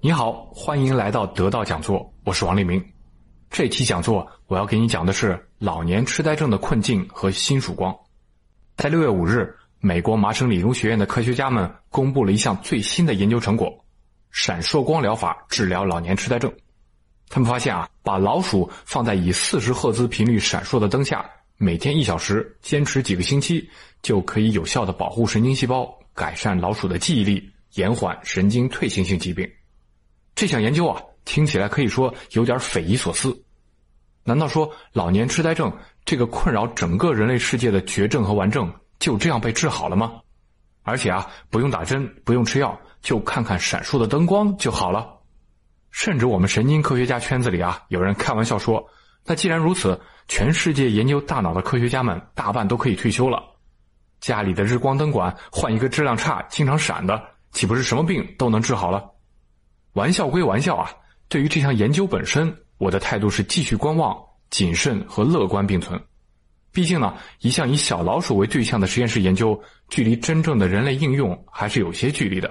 你好，欢迎来到得道讲座，我是王立明。这期讲座我要给你讲的是老年痴呆症的困境和新曙光。在六月五日，美国麻省理工学院的科学家们公布了一项最新的研究成果：闪烁光疗法治疗老年痴呆症。他们发现啊，把老鼠放在以四十赫兹频率闪烁的灯下，每天一小时，坚持几个星期，就可以有效的保护神经细胞，改善老鼠的记忆力，延缓神经退行性疾病。这项研究啊，听起来可以说有点匪夷所思。难道说老年痴呆症这个困扰整个人类世界的绝症和顽症就这样被治好了吗？而且啊，不用打针，不用吃药，就看看闪烁的灯光就好了。甚至我们神经科学家圈子里啊，有人开玩笑说：“那既然如此，全世界研究大脑的科学家们大半都可以退休了。家里的日光灯管换一个质量差、经常闪的，岂不是什么病都能治好了？”玩笑归玩笑啊，对于这项研究本身，我的态度是继续观望、谨慎和乐观并存。毕竟呢，一项以小老鼠为对象的实验室研究，距离真正的人类应用还是有些距离的。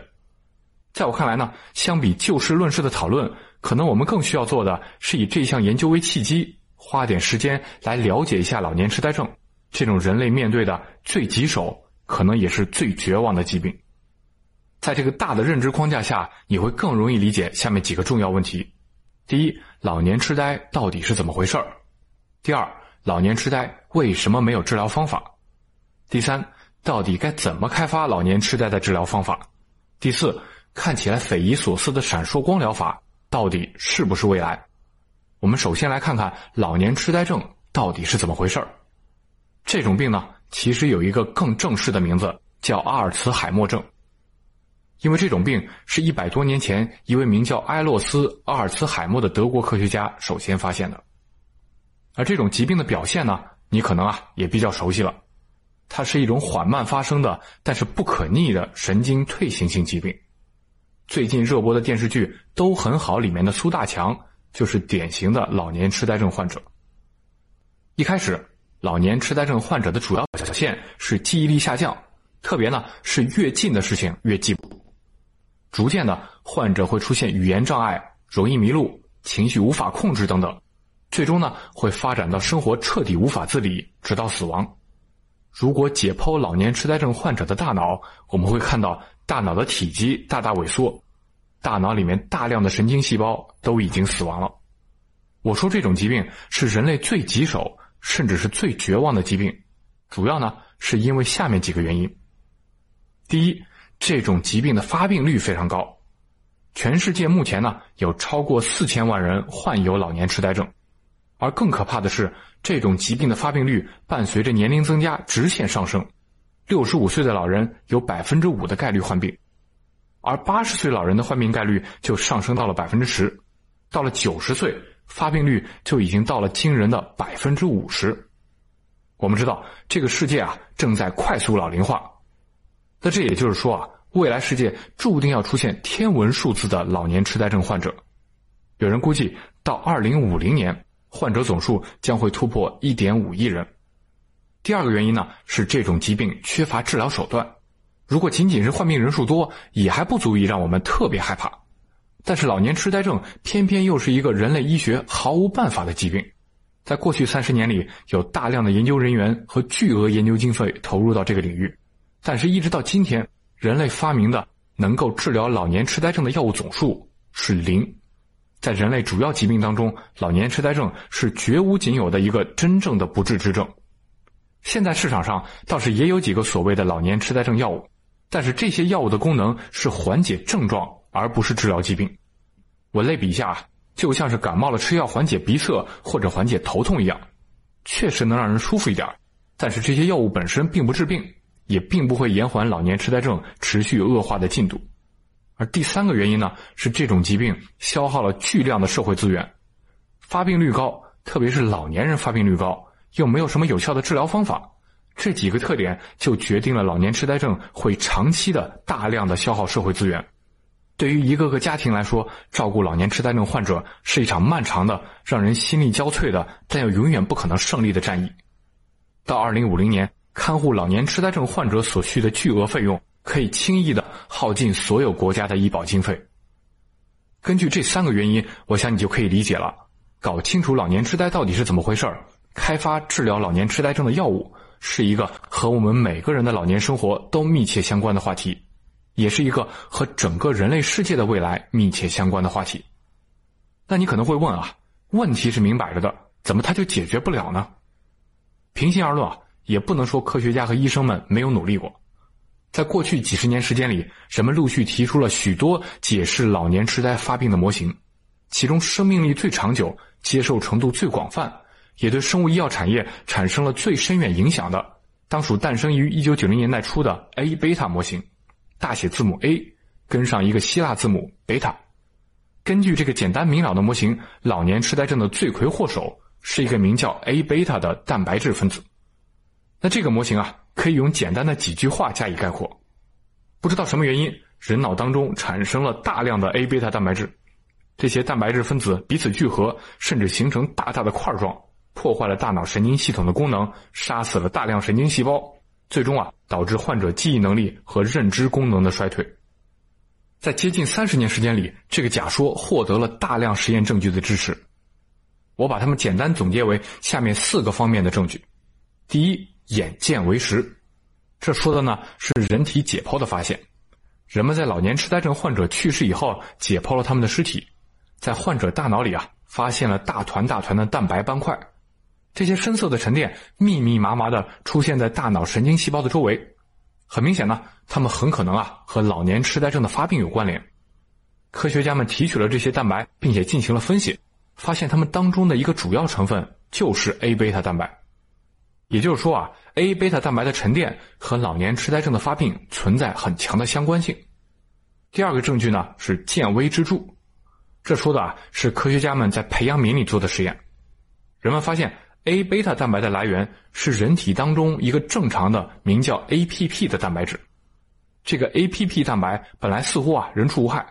在我看来呢，相比就事论事的讨论，可能我们更需要做的是以这项研究为契机，花点时间来了解一下老年痴呆症这种人类面对的最棘手，可能也是最绝望的疾病。在这个大的认知框架下，你会更容易理解下面几个重要问题：第一，老年痴呆到底是怎么回事儿；第二，老年痴呆为什么没有治疗方法；第三，到底该怎么开发老年痴呆的治疗方法；第四，看起来匪夷所思的闪烁光疗法到底是不是未来？我们首先来看看老年痴呆症到底是怎么回事儿。这种病呢，其实有一个更正式的名字，叫阿尔茨海默症。因为这种病是一百多年前一位名叫埃洛斯·阿尔茨海默的德国科学家首先发现的，而这种疾病的表现呢，你可能啊也比较熟悉了，它是一种缓慢发生的但是不可逆的神经退行性疾病。最近热播的电视剧《都很好》里面的苏大强就是典型的老年痴呆症患者。一开始，老年痴呆症患者的主要表现是记忆力下降，特别呢是越近的事情越记不。逐渐的，患者会出现语言障碍、容易迷路、情绪无法控制等等，最终呢会发展到生活彻底无法自理，直到死亡。如果解剖老年痴呆症患者的大脑，我们会看到大脑的体积大大萎缩，大脑里面大量的神经细胞都已经死亡了。我说这种疾病是人类最棘手，甚至是最绝望的疾病，主要呢是因为下面几个原因。第一。这种疾病的发病率非常高，全世界目前呢有超过四千万人患有老年痴呆症，而更可怕的是，这种疾病的发病率伴随着年龄增加直线上升，六十五岁的老人有百分之五的概率患病，而八十岁老人的患病概率就上升到了百分之十，到了九十岁，发病率就已经到了惊人的百分之五十。我们知道，这个世界啊正在快速老龄化。那这也就是说啊，未来世界注定要出现天文数字的老年痴呆症患者。有人估计，到二零五零年，患者总数将会突破一点五亿人。第二个原因呢，是这种疾病缺乏治疗手段。如果仅仅是患病人数多，也还不足以让我们特别害怕。但是老年痴呆症偏偏又是一个人类医学毫无办法的疾病。在过去三十年里，有大量的研究人员和巨额研究经费投入到这个领域。但是，一直到今天，人类发明的能够治疗老年痴呆症的药物总数是零。在人类主要疾病当中，老年痴呆症是绝无仅有的一个真正的不治之症。现在市场上倒是也有几个所谓的老年痴呆症药物，但是这些药物的功能是缓解症状，而不是治疗疾病。我类比一下，就像是感冒了吃药缓解鼻塞或者缓解头痛一样，确实能让人舒服一点，但是这些药物本身并不治病。也并不会延缓老年痴呆症持续恶化的进度，而第三个原因呢，是这种疾病消耗了巨量的社会资源，发病率高，特别是老年人发病率高，又没有什么有效的治疗方法，这几个特点就决定了老年痴呆症会长期的大量的消耗社会资源。对于一个个家庭来说，照顾老年痴呆症患者是一场漫长的、让人心力交瘁的，但又永远不可能胜利的战役。到二零五零年。看护老年痴呆症患者所需的巨额费用，可以轻易的耗尽所有国家的医保经费。根据这三个原因，我想你就可以理解了。搞清楚老年痴呆到底是怎么回事儿，开发治疗老年痴呆症的药物，是一个和我们每个人的老年生活都密切相关的话题，也是一个和整个人类世界的未来密切相关的话题。那你可能会问啊，问题是明摆着的，怎么它就解决不了呢？平心而论啊，也不能说科学家和医生们没有努力过。在过去几十年时间里，人们陆续提出了许多解释老年痴呆发病的模型，其中生命力最长久、接受程度最广泛，也对生物医药产业产生了最深远影响的，当属诞生于1990年代初的 A 贝塔模型，大写字母 A 跟上一个希腊字母贝塔。根据这个简单明了的模型，老年痴呆症的罪魁祸首是一个名叫 A 贝塔的蛋白质分子。那这个模型啊，可以用简单的几句话加以概括：不知道什么原因，人脑当中产生了大量的 A 贝塔蛋白质，这些蛋白质分子彼此聚合，甚至形成大大的块状，破坏了大脑神经系统的功能，杀死了大量神经细胞，最终啊，导致患者记忆能力和认知功能的衰退。在接近三十年时间里，这个假说获得了大量实验证据的支持。我把它们简单总结为下面四个方面的证据：第一，眼见为实，这说的呢是人体解剖的发现。人们在老年痴呆症患者去世以后，解剖了他们的尸体，在患者大脑里啊发现了大团大团的蛋白斑块，这些深色的沉淀密密麻麻的出现在大脑神经细胞的周围。很明显呢，他们很可能啊和老年痴呆症的发病有关联。科学家们提取了这些蛋白，并且进行了分析，发现它们当中的一个主要成分就是 A 贝塔蛋白。也就是说啊，A 贝塔蛋白的沉淀和老年痴呆症的发病存在很强的相关性。第二个证据呢是见微知著，这说的啊是科学家们在培养皿里做的实验，人们发现 A 贝塔蛋白的来源是人体当中一个正常的名叫 APP 的蛋白质。这个 APP 蛋白本来似乎啊人畜无害，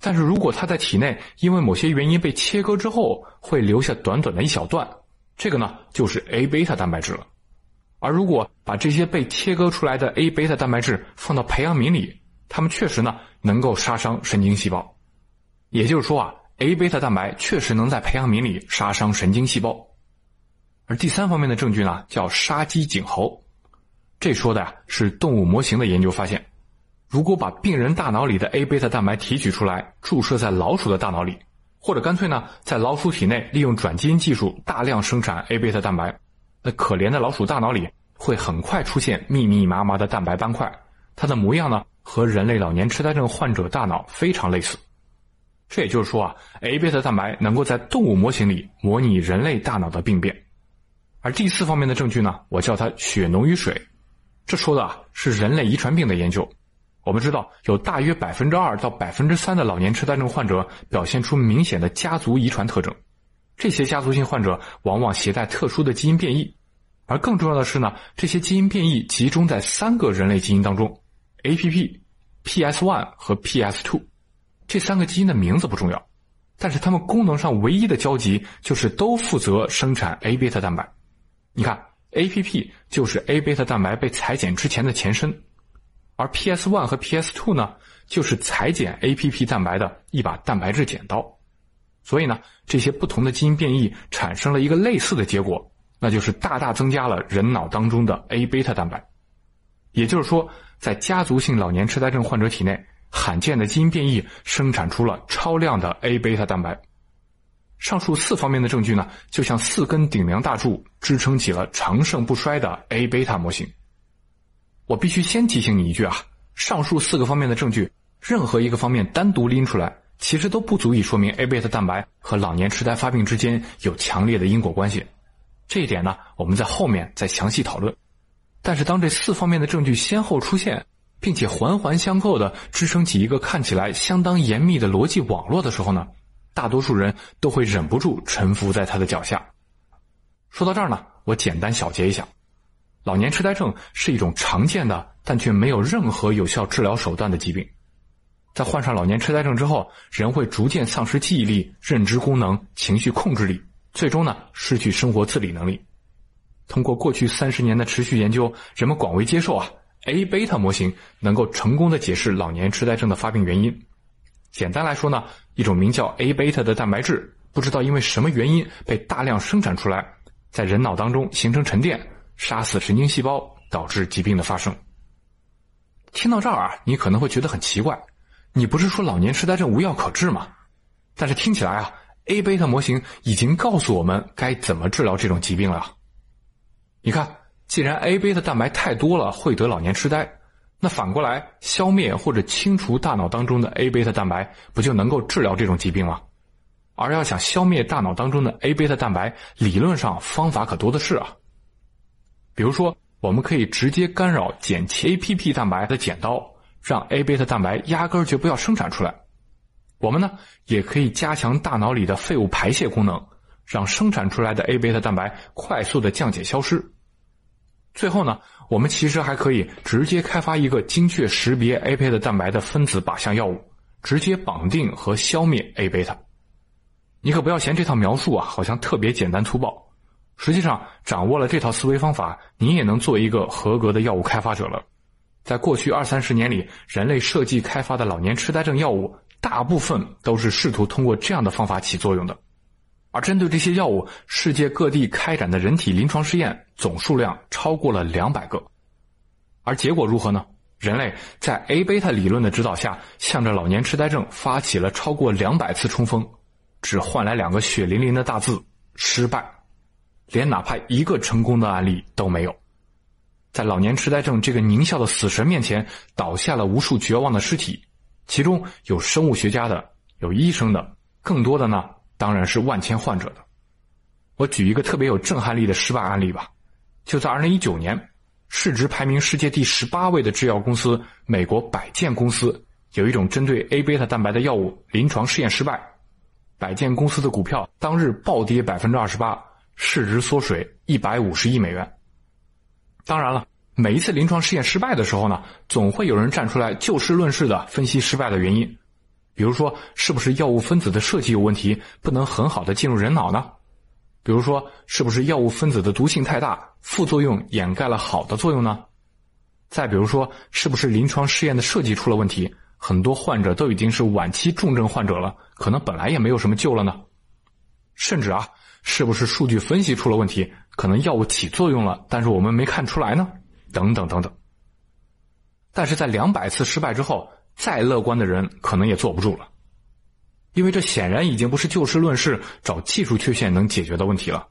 但是如果它在体内因为某些原因被切割之后，会留下短短的一小段，这个呢就是 A 贝塔蛋白质了。而如果把这些被切割出来的 A 贝塔蛋白质放到培养皿里，它们确实呢能够杀伤神经细胞。也就是说啊，A 贝塔蛋白确实能在培养皿里杀伤神经细胞。而第三方面的证据呢，叫杀鸡儆猴。这说的呀是动物模型的研究发现，如果把病人大脑里的 A 贝塔蛋白提取出来，注射在老鼠的大脑里，或者干脆呢在老鼠体内利用转基因技术大量生产 A 贝塔蛋白。那可怜的老鼠大脑里会很快出现密密麻麻的蛋白斑块，它的模样呢和人类老年痴呆症患者大脑非常类似。这也就是说啊，A 贝塔蛋白能够在动物模型里模拟人类大脑的病变。而第四方面的证据呢，我叫它血浓于水，这说的啊是人类遗传病的研究。我们知道有大约百分之二到百分之三的老年痴呆症患者表现出明显的家族遗传特征。这些家族性患者往往携带特殊的基因变异，而更重要的是呢，这些基因变异集中在三个人类基因当中：APP、PS1 和 PS2。这三个基因的名字不重要，但是它们功能上唯一的交集就是都负责生产 A 贝塔蛋白。你看，APP 就是 A 贝塔蛋白被裁剪之前的前身，而 PS1 和 PS2 呢，就是裁剪 APP 蛋白的一把蛋白质剪刀。所以呢，这些不同的基因变异产生了一个类似的结果，那就是大大增加了人脑当中的 A 贝塔蛋白。也就是说，在家族性老年痴呆症患者体内，罕见的基因变异生产出了超量的 A 贝塔蛋白。上述四方面的证据呢，就像四根顶梁大柱，支撑起了长盛不衰的 A 贝塔模型。我必须先提醒你一句啊，上述四个方面的证据，任何一个方面单独拎出来。其实都不足以说明 A 贝塔蛋白和老年痴呆发病之间有强烈的因果关系，这一点呢，我们在后面再详细讨论。但是当这四方面的证据先后出现，并且环环相扣的支撑起一个看起来相当严密的逻辑网络的时候呢，大多数人都会忍不住臣服在他的脚下。说到这儿呢，我简单小结一下：老年痴呆症是一种常见的但却没有任何有效治疗手段的疾病。在患上老年痴呆症之后，人会逐渐丧失记忆力、认知功能、情绪控制力，最终呢失去生活自理能力。通过过去三十年的持续研究，人们广为接受啊，A 贝塔模型能够成功的解释老年痴呆症的发病原因。简单来说呢，一种名叫 A 贝塔的蛋白质，不知道因为什么原因被大量生产出来，在人脑当中形成沉淀，杀死神经细胞，导致疾病的发生。听到这儿啊，你可能会觉得很奇怪，你不是说老年痴呆症无药可治吗？但是听起来啊，A 贝塔模型已经告诉我们该怎么治疗这种疾病了。你看，既然 A 贝塔蛋白太多了会得老年痴呆，那反过来消灭或者清除大脑当中的 A 贝塔蛋白，不就能够治疗这种疾病吗？而要想消灭大脑当中的 A 贝塔蛋白，理论上方法可多的是啊。比如说。我们可以直接干扰剪切 APP 蛋白的剪刀，让 A 贝塔蛋白压根儿就不要生产出来。我们呢，也可以加强大脑里的废物排泄功能，让生产出来的 A 贝塔蛋白快速的降解消失。最后呢，我们其实还可以直接开发一个精确识别 A 贝塔蛋白的分子靶向药物，直接绑定和消灭 A 贝塔。你可不要嫌这套描述啊，好像特别简单粗暴。实际上，掌握了这套思维方法，你也能做一个合格的药物开发者了。在过去二三十年里，人类设计开发的老年痴呆症药物，大部分都是试图通过这样的方法起作用的。而针对这些药物，世界各地开展的人体临床试验总数量超过了两百个。而结果如何呢？人类在 A 贝塔理论的指导下，向着老年痴呆症发起了超过两百次冲锋，只换来两个血淋淋的大字：失败。连哪怕一个成功的案例都没有，在老年痴呆症这个狞笑的死神面前，倒下了无数绝望的尸体，其中有生物学家的，有医生的，更多的呢，当然是万千患者的。我举一个特别有震撼力的失败案例吧，就在二零一九年，市值排名世界第十八位的制药公司美国百健公司，有一种针对 A 贝塔蛋白的药物临床试验失败，百健公司的股票当日暴跌百分之二十八。市值缩水一百五十亿美元。当然了，每一次临床试验失败的时候呢，总会有人站出来就事论事的分析失败的原因，比如说是不是药物分子的设计有问题，不能很好的进入人脑呢？比如说是不是药物分子的毒性太大，副作用掩盖了好的作用呢？再比如说是不是临床试验的设计出了问题，很多患者都已经是晚期重症患者了，可能本来也没有什么救了呢？甚至啊。是不是数据分析出了问题？可能药物起作用了，但是我们没看出来呢？等等等等。但是在两百次失败之后，再乐观的人可能也坐不住了，因为这显然已经不是就事论事找技术缺陷能解决的问题了。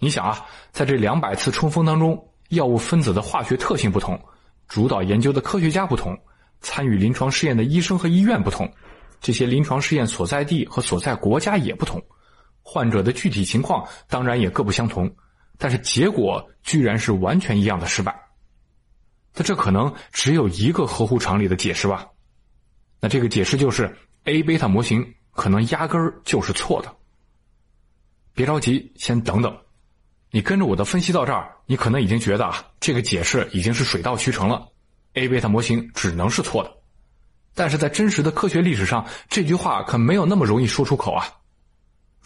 你想啊，在这两百次冲锋当中，药物分子的化学特性不同，主导研究的科学家不同，参与临床试验的医生和医院不同，这些临床试验所在地和所在国家也不同。患者的具体情况当然也各不相同，但是结果居然是完全一样的失败。那这可能只有一个合乎常理的解释吧？那这个解释就是 A 贝塔模型可能压根儿就是错的。别着急，先等等。你跟着我的分析到这儿，你可能已经觉得啊，这个解释已经是水到渠成了，A 贝塔模型只能是错的。但是在真实的科学历史上，这句话可没有那么容易说出口啊。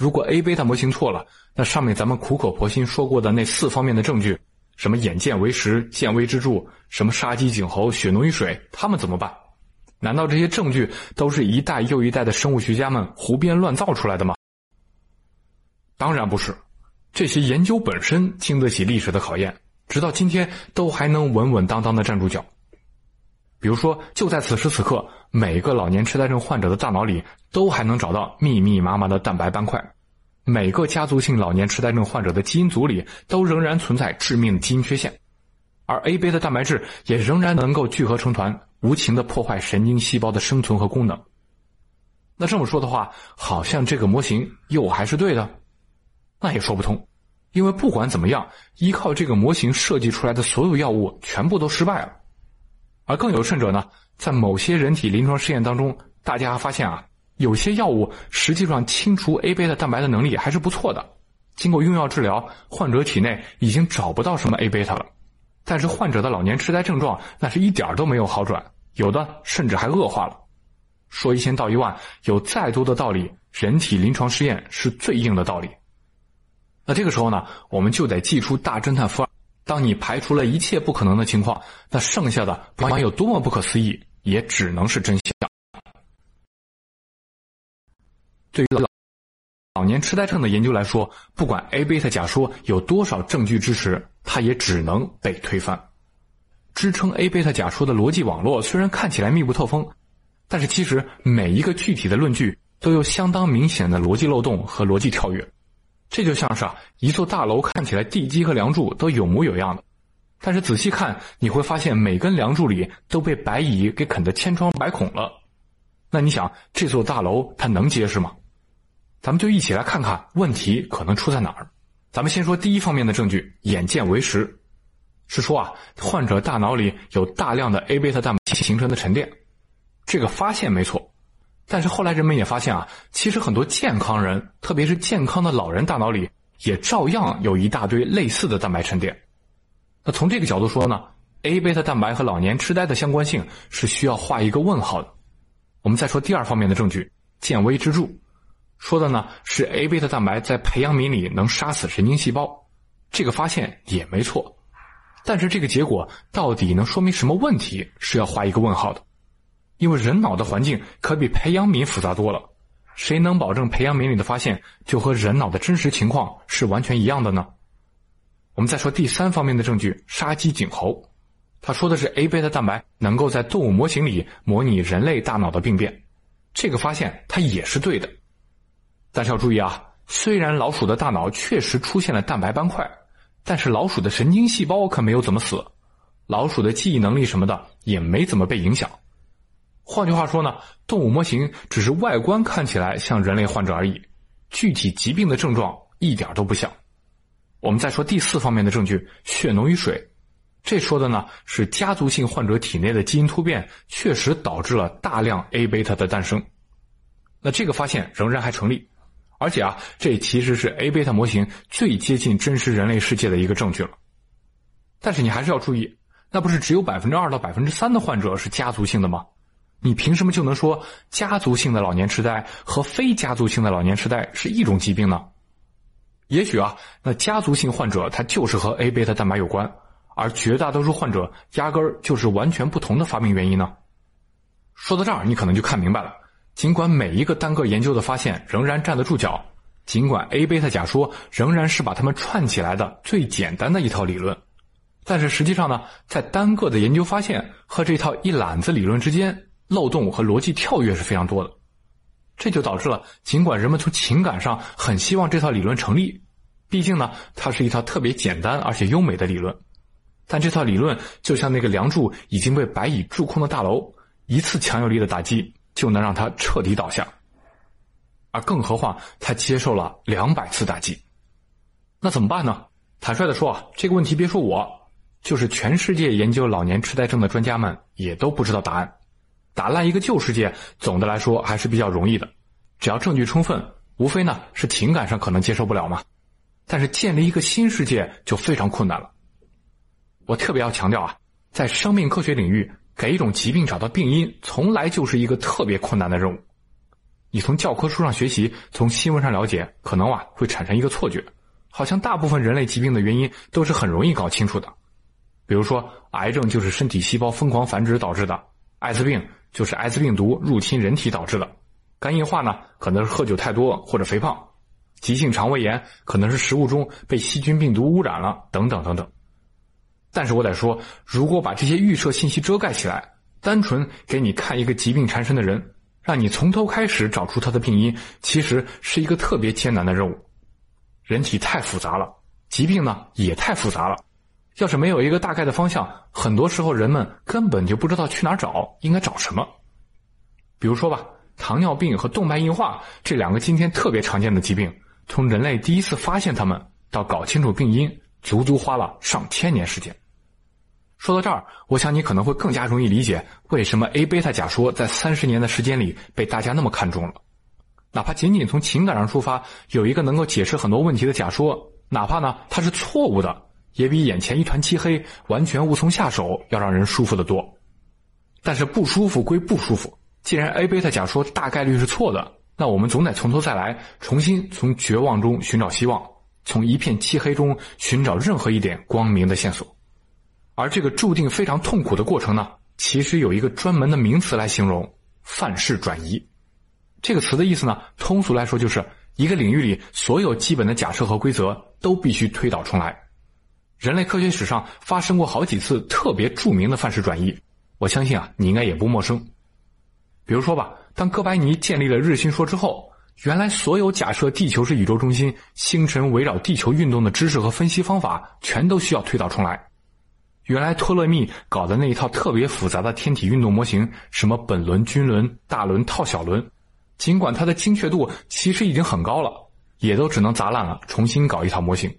如果 A 贝塔模型错了，那上面咱们苦口婆心说过的那四方面的证据，什么眼见为实、见微知著，什么杀鸡儆猴、血浓于水，他们怎么办？难道这些证据都是一代又一代的生物学家们胡编乱造出来的吗？当然不是，这些研究本身经得起历史的考验，直到今天都还能稳稳当当的站住脚。比如说，就在此时此刻，每个老年痴呆症患者的大脑里都还能找到密密麻麻的蛋白斑块；每个家族性老年痴呆症患者的基因组里都仍然存在致命的基因缺陷，而 A 贝的蛋白质也仍然能够聚合成团，无情的破坏神经细胞的生存和功能。那这么说的话，好像这个模型又还是对的？那也说不通，因为不管怎么样，依靠这个模型设计出来的所有药物全部都失败了。而更有甚者呢，在某些人体临床试验当中，大家发现啊，有些药物实际上清除 A 贝塔蛋白的能力还是不错的。经过用药治疗，患者体内已经找不到什么 A 贝塔了，但是患者的老年痴呆症状那是一点都没有好转，有的甚至还恶化了。说一千道一万，有再多的道理，人体临床试验是最硬的道理。那这个时候呢，我们就得祭出大侦探福尔。当你排除了一切不可能的情况，那剩下的不管有多么不可思议，也只能是真相。对于老老年痴呆症的研究来说，不管 A 贝塔假说有多少证据支持，它也只能被推翻。支撑 A 贝塔假说的逻辑网络虽然看起来密不透风，但是其实每一个具体的论据都有相当明显的逻辑漏洞和逻辑跳跃。这就像是啊，一座大楼看起来地基和梁柱都有模有样的，但是仔细看你会发现每根梁柱里都被白蚁给啃得千疮百孔了。那你想这座大楼它能结实吗？咱们就一起来看看问题可能出在哪儿。咱们先说第一方面的证据，眼见为实。是说啊，患者大脑里有大量的 A 贝塔蛋白形成的沉淀，这个发现没错。但是后来人们也发现啊，其实很多健康人，特别是健康的老人大脑里，也照样有一大堆类似的蛋白沉淀。那从这个角度说呢，A 贝塔蛋白和老年痴呆的相关性是需要画一个问号的。我们再说第二方面的证据，见微知著，说的呢是 A 贝塔蛋白在培养皿里能杀死神经细胞，这个发现也没错。但是这个结果到底能说明什么问题，是要画一个问号的。因为人脑的环境可比培养皿复杂多了，谁能保证培养皿里的发现就和人脑的真实情况是完全一样的呢？我们再说第三方面的证据，杀鸡儆猴。他说的是 A 贝塔蛋白能够在动物模型里模拟人类大脑的病变，这个发现它也是对的。但是要注意啊，虽然老鼠的大脑确实出现了蛋白斑块。但是老鼠的神经细胞可没有怎么死，老鼠的记忆能力什么的也没怎么被影响。换句话说呢，动物模型只是外观看起来像人类患者而已，具体疾病的症状一点都不像。我们再说第四方面的证据，血浓于水，这说的呢是家族性患者体内的基因突变确实导致了大量 A 贝塔的诞生。那这个发现仍然还成立。而且啊，这其实是 A 贝塔模型最接近真实人类世界的一个证据了。但是你还是要注意，那不是只有百分之二到百分之三的患者是家族性的吗？你凭什么就能说家族性的老年痴呆和非家族性的老年痴呆是一种疾病呢？也许啊，那家族性患者他就是和 A 贝塔蛋白有关，而绝大多数患者压根儿就是完全不同的发病原因呢。说到这儿，你可能就看明白了。尽管每一个单个研究的发现仍然站得住脚，尽管 A 贝塔假说仍然是把它们串起来的最简单的一套理论，但是实际上呢，在单个的研究发现和这套一揽子理论之间，漏洞和逻辑跳跃是非常多的。这就导致了，尽管人们从情感上很希望这套理论成立，毕竟呢，它是一套特别简单而且优美的理论，但这套理论就像那个梁柱已经被白蚁蛀空的大楼，一次强有力的打击。就能让它彻底倒下，而更何况他接受了两百次打击，那怎么办呢？坦率的说啊，这个问题别说我，就是全世界研究老年痴呆症的专家们也都不知道答案。打烂一个旧世界，总的来说还是比较容易的，只要证据充分，无非呢是情感上可能接受不了嘛。但是建立一个新世界就非常困难了。我特别要强调啊，在生命科学领域。给一种疾病找到病因，从来就是一个特别困难的任务。你从教科书上学习，从新闻上了解，可能啊会产生一个错觉，好像大部分人类疾病的原因都是很容易搞清楚的。比如说，癌症就是身体细胞疯狂繁殖导致的，艾滋病就是艾滋病毒入侵人体导致的，肝硬化呢可能是喝酒太多或者肥胖，急性肠胃炎可能是食物中被细菌病毒污染了，等等等等。但是我得说，如果把这些预设信息遮盖起来，单纯给你看一个疾病缠身的人，让你从头开始找出他的病因，其实是一个特别艰难的任务。人体太复杂了，疾病呢也太复杂了。要是没有一个大概的方向，很多时候人们根本就不知道去哪儿找，应该找什么。比如说吧，糖尿病和动脉硬化这两个今天特别常见的疾病，从人类第一次发现它们到搞清楚病因，足足花了上千年时间。说到这儿，我想你可能会更加容易理解为什么 A 贝塔假说在三十年的时间里被大家那么看重了。哪怕仅仅从情感上出发，有一个能够解释很多问题的假说，哪怕呢它是错误的，也比眼前一团漆黑、完全无从下手要让人舒服的多。但是不舒服归不舒服，既然 A 贝塔假说大概率是错的，那我们总得从头再来，重新从绝望中寻找希望，从一片漆黑中寻找任何一点光明的线索。而这个注定非常痛苦的过程呢，其实有一个专门的名词来形容：范式转移。这个词的意思呢，通俗来说就是一个领域里所有基本的假设和规则都必须推倒重来。人类科学史上发生过好几次特别著名的范式转移，我相信啊，你应该也不陌生。比如说吧，当哥白尼建立了日心说之后，原来所有假设地球是宇宙中心、星辰围绕地球运动的知识和分析方法，全都需要推倒重来。原来托勒密搞的那一套特别复杂的天体运动模型，什么本轮、均轮、大轮套小轮。尽管它的精确度其实已经很高了，也都只能砸烂了，重新搞一套模型。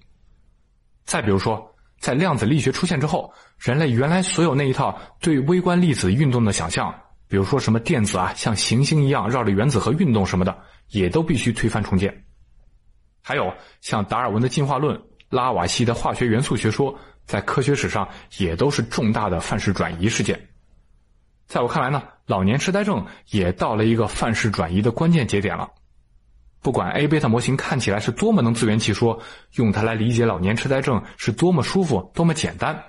再比如说，在量子力学出现之后，人类原来所有那一套对微观粒子运动的想象，比如说什么电子啊像行星一样绕着原子核运动什么的，也都必须推翻重建。还有像达尔文的进化论、拉瓦锡的化学元素学说，在科学史上也都是重大的范式转移事件。在我看来呢，老年痴呆症也到了一个范式转移的关键节点了。不管 A 贝塔模型看起来是多么能自圆其说，用它来理解老年痴呆症是多么舒服、多么简单，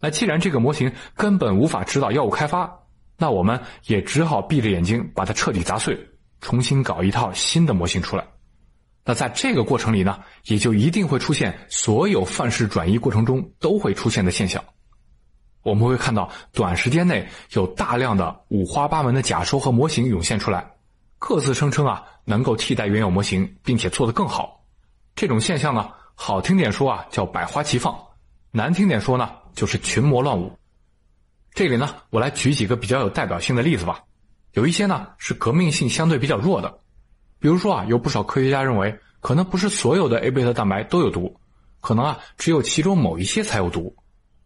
那既然这个模型根本无法指导药物开发，那我们也只好闭着眼睛把它彻底砸碎，重新搞一套新的模型出来。那在这个过程里呢，也就一定会出现所有范式转移过程中都会出现的现象。我们会看到，短时间内有大量的五花八门的假说和模型涌现出来，各自声称啊能够替代原有模型，并且做得更好。这种现象呢，好听点说啊叫百花齐放，难听点说呢就是群魔乱舞。这里呢，我来举几个比较有代表性的例子吧。有一些呢是革命性相对比较弱的，比如说啊，有不少科学家认为，可能不是所有的 A 贝塔蛋白都有毒，可能啊只有其中某一些才有毒。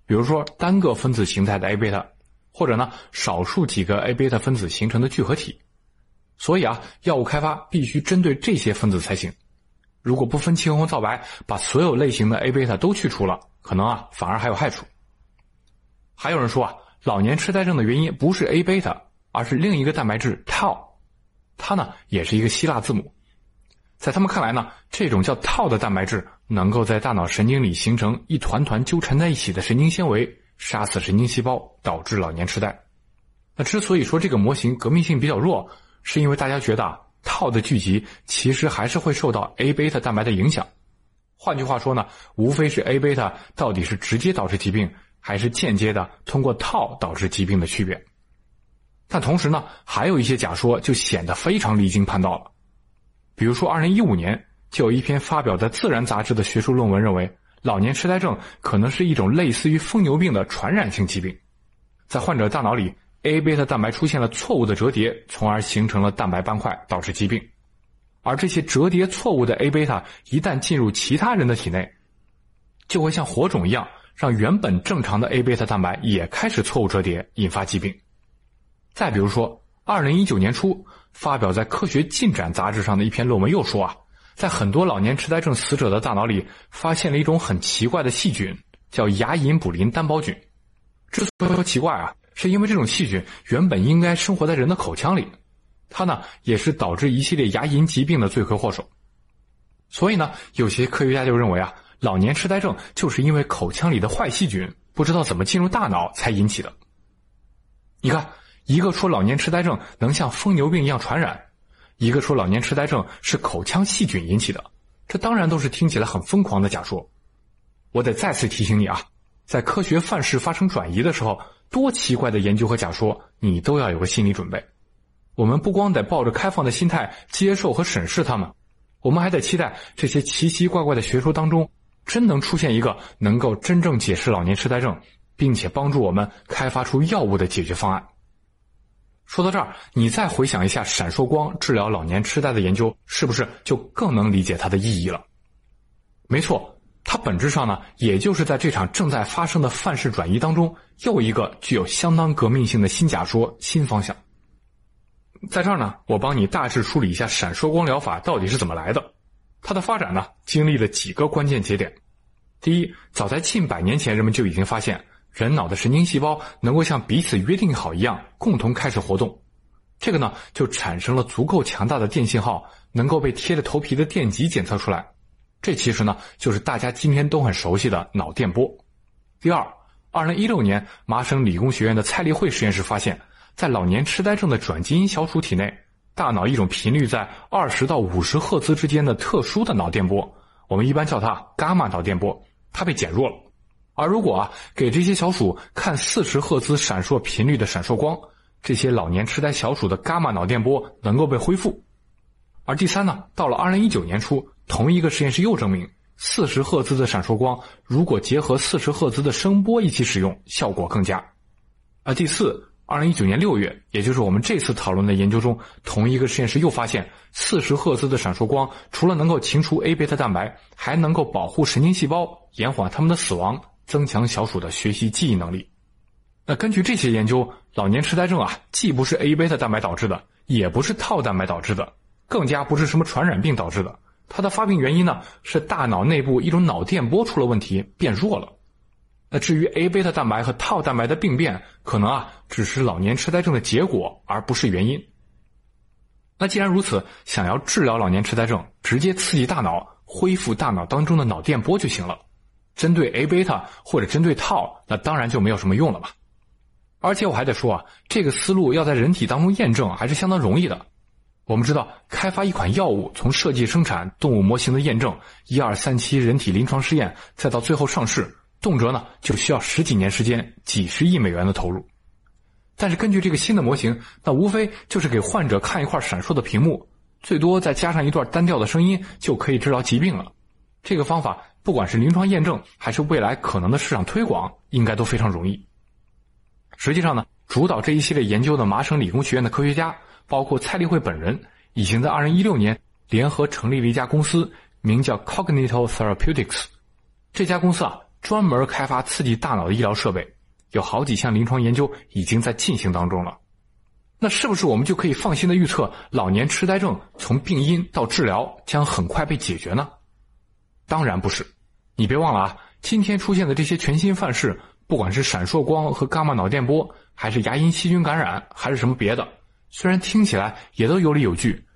比如说单个分子形态的 A 贝塔，或者呢少数几个 A 贝塔分子形成的聚合体，所以啊药物开发必须针对这些分子才行。如果不分青红皂白，把所有类型的 A 贝塔都去除了，可能啊反而还有害处。还有人说啊老年痴呆症的原因不是 A 贝塔，而是另一个蛋白质 tau，它呢也是一个希腊字母。在他们看来呢，这种叫 tau 的蛋白质能够在大脑神经里形成一团团纠缠在一起的神经纤维，杀死神经细胞，导致老年痴呆。那之所以说这个模型革命性比较弱，是因为大家觉得 tau 的聚集其实还是会受到 A 贝塔蛋白的影响。换句话说呢，无非是 A 贝塔到底是直接导致疾病，还是间接的通过 tau 导致疾病的区别。但同时呢，还有一些假说就显得非常离经叛道了。比如说，二零一五年就有一篇发表在《自然》杂志的学术论文认为，老年痴呆症可能是一种类似于疯牛病的传染性疾病，在患者大脑里，A 贝塔蛋白出现了错误的折叠，从而形成了蛋白斑块，导致疾病。而这些折叠错误的 A 贝塔一旦进入其他人的体内，就会像火种一样，让原本正常的 A 贝塔蛋白也开始错误折叠，引发疾病。再比如说，二零一九年初。发表在《科学进展》杂志上的一篇论文又说啊，在很多老年痴呆症死者的大脑里，发现了一种很奇怪的细菌，叫牙龈卟啉单胞菌。之所以说奇怪啊，是因为这种细菌原本应该生活在人的口腔里，它呢也是导致一系列牙龈疾病的罪魁祸首。所以呢，有些科学家就认为啊，老年痴呆症就是因为口腔里的坏细菌不知道怎么进入大脑才引起的。你看。一个说老年痴呆症能像疯牛病一样传染，一个说老年痴呆症是口腔细菌引起的，这当然都是听起来很疯狂的假说。我得再次提醒你啊，在科学范式发生转移的时候，多奇怪的研究和假说，你都要有个心理准备。我们不光得抱着开放的心态接受和审视他们，我们还得期待这些奇奇怪怪的学说当中，真能出现一个能够真正解释老年痴呆症，并且帮助我们开发出药物的解决方案。说到这儿，你再回想一下闪烁光治疗老年痴呆的研究，是不是就更能理解它的意义了？没错，它本质上呢，也就是在这场正在发生的范式转移当中，又一个具有相当革命性的新假说、新方向。在这儿呢，我帮你大致梳理一下闪烁光疗法到底是怎么来的。它的发展呢，经历了几个关键节点。第一，早在近百年前，人们就已经发现。人脑的神经细胞能够像彼此约定好一样，共同开始活动，这个呢就产生了足够强大的电信号，能够被贴着头皮的电极检测出来。这其实呢就是大家今天都很熟悉的脑电波。第二，二零一六年麻省理工学院的蔡立慧实验室发现，在老年痴呆症的转基因小鼠体内，大脑一种频率在二十到五十赫兹之间的特殊的脑电波，我们一般叫它伽马脑电波，它被减弱了。而如果啊给这些小鼠看四十赫兹闪烁频率的闪烁光，这些老年痴呆小鼠的伽马脑电波能够被恢复。而第三呢，到了二零一九年初，同一个实验室又证明，四十赫兹的闪烁光如果结合四十赫兹的声波一起使用，效果更佳。而第四，二零一九年六月，也就是我们这次讨论的研究中，同一个实验室又发现，四十赫兹的闪烁光除了能够清除 A 贝塔蛋白，还能够保护神经细胞，延缓它们的死亡。增强小鼠的学习记忆能力。那根据这些研究，老年痴呆症啊，既不是 A 贝塔蛋白导致的，也不是套蛋白导致的，更加不是什么传染病导致的。它的发病原因呢，是大脑内部一种脑电波出了问题，变弱了。那至于 A 贝塔蛋白和套蛋白的病变，可能啊，只是老年痴呆症的结果，而不是原因。那既然如此，想要治疗老年痴呆症，直接刺激大脑，恢复大脑当中的脑电波就行了。针对 A 贝塔或者针对套，那当然就没有什么用了嘛。而且我还得说啊，这个思路要在人体当中验证还是相当容易的。我们知道，开发一款药物，从设计、生产、动物模型的验证，一二三期人体临床试验，再到最后上市，动辄呢就需要十几年时间、几十亿美元的投入。但是根据这个新的模型，那无非就是给患者看一块闪烁的屏幕，最多再加上一段单调的声音，就可以治疗疾病了。这个方法。不管是临床验证，还是未来可能的市场推广，应该都非常容易。实际上呢，主导这一系列研究的麻省理工学院的科学家，包括蔡立慧本人，已经在2016年联合成立了一家公司，名叫 Cognito Therapeutics。这家公司啊，专门开发刺激大脑的医疗设备，有好几项临床研究已经在进行当中了。那是不是我们就可以放心的预测，老年痴呆症从病因到治疗将很快被解决呢？当然不是，你别忘了啊！今天出现的这些全新范式，不管是闪烁光和伽马脑电波，还是牙龈细菌感染，还是什么别的，虽然听起来也都有理有据，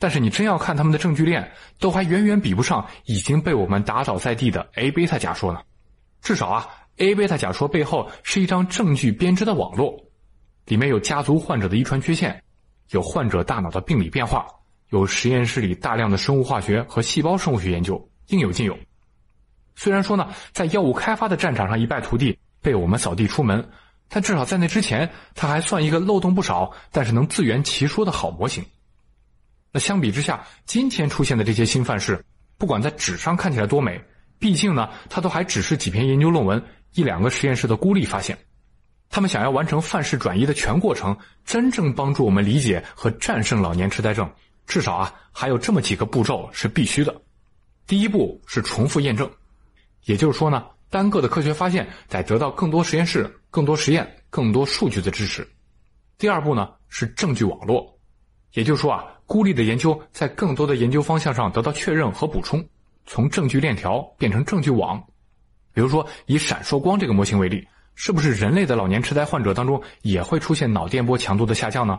但是你真要看他们的证据链，都还远远比不上已经被我们打倒在地的 A 贝塔假说呢。至少啊，A 贝塔假说背后是一张证据编织的网络，里面有家族患者的遗传缺陷，有患者大脑的病理变化，有实验室里大量的生物化学和细胞生物学研究。应有尽有。虽然说呢，在药物开发的战场上一败涂地，被我们扫地出门，但至少在那之前，它还算一个漏洞不少，但是能自圆其说的好模型。那相比之下，今天出现的这些新范式，不管在纸上看起来多美，毕竟呢，它都还只是几篇研究论文、一两个实验室的孤立发现。他们想要完成范式转移的全过程，真正帮助我们理解和战胜老年痴呆症，至少啊，还有这么几个步骤是必须的。第一步是重复验证，也就是说呢，单个的科学发现得得到更多实验室、更多实验、更多数据的支持。第二步呢是证据网络，也就是说啊，孤立的研究在更多的研究方向上得到确认和补充，从证据链条变成证据网。比如说以闪烁光这个模型为例，是不是人类的老年痴呆患者当中也会出现脑电波强度的下降呢？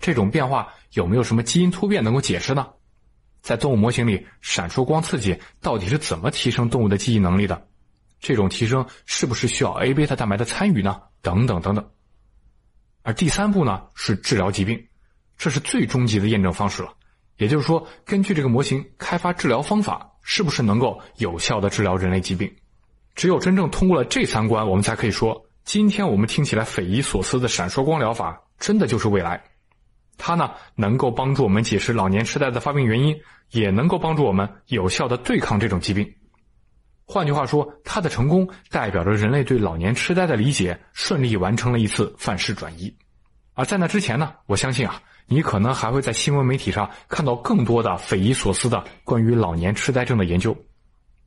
这种变化有没有什么基因突变能够解释呢？在动物模型里，闪烁光刺激到底是怎么提升动物的记忆能力的？这种提升是不是需要 A 贝塔蛋白的参与呢？等等等等。而第三步呢，是治疗疾病，这是最终极的验证方式了。也就是说，根据这个模型开发治疗方法，是不是能够有效的治疗人类疾病？只有真正通过了这三关，我们才可以说，今天我们听起来匪夷所思的闪烁光疗法，真的就是未来。它呢，能够帮助我们解释老年痴呆的发病原因，也能够帮助我们有效的对抗这种疾病。换句话说，他的成功代表着人类对老年痴呆的理解顺利完成了一次范式转移。而在那之前呢，我相信啊，你可能还会在新闻媒体上看到更多的匪夷所思的关于老年痴呆症的研究。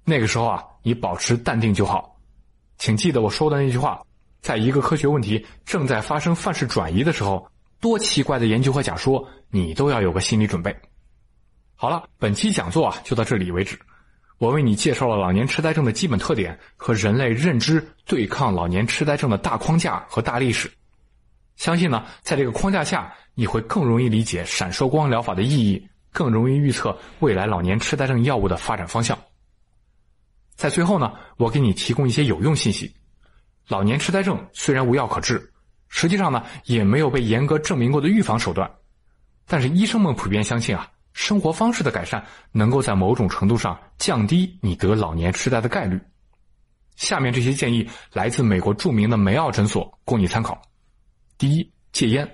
那个时候啊，你保持淡定就好。请记得我说的那句话：在一个科学问题正在发生范式转移的时候。多奇怪的研究和假说，你都要有个心理准备。好了，本期讲座啊就到这里为止。我为你介绍了老年痴呆症的基本特点和人类认知对抗老年痴呆症的大框架和大历史。相信呢，在这个框架下，你会更容易理解闪烁光疗法的意义，更容易预测未来老年痴呆症药物的发展方向。在最后呢，我给你提供一些有用信息：老年痴呆症虽然无药可治。实际上呢，也没有被严格证明过的预防手段。但是医生们普遍相信啊，生活方式的改善能够在某种程度上降低你得老年痴呆的概率。下面这些建议来自美国著名的梅奥诊所，供你参考。第一，戒烟；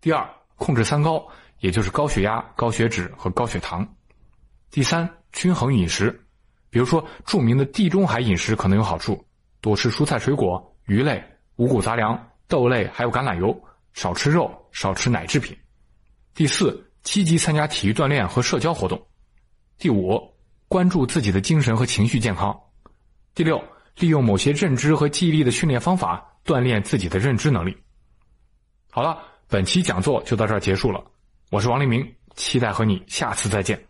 第二，控制三高，也就是高血压、高血脂和高血糖；第三，均衡饮食，比如说著名的地中海饮食可能有好处，多吃蔬菜水果、鱼类、五谷杂粮、豆类，还有橄榄油，少吃肉，少吃奶制品。第四，积极参加体育锻炼和社交活动；第五，关注自己的精神和情绪健康；第六。利用某些认知和记忆力的训练方法锻炼自己的认知能力。好了，本期讲座就到这儿结束了。我是王立明，期待和你下次再见。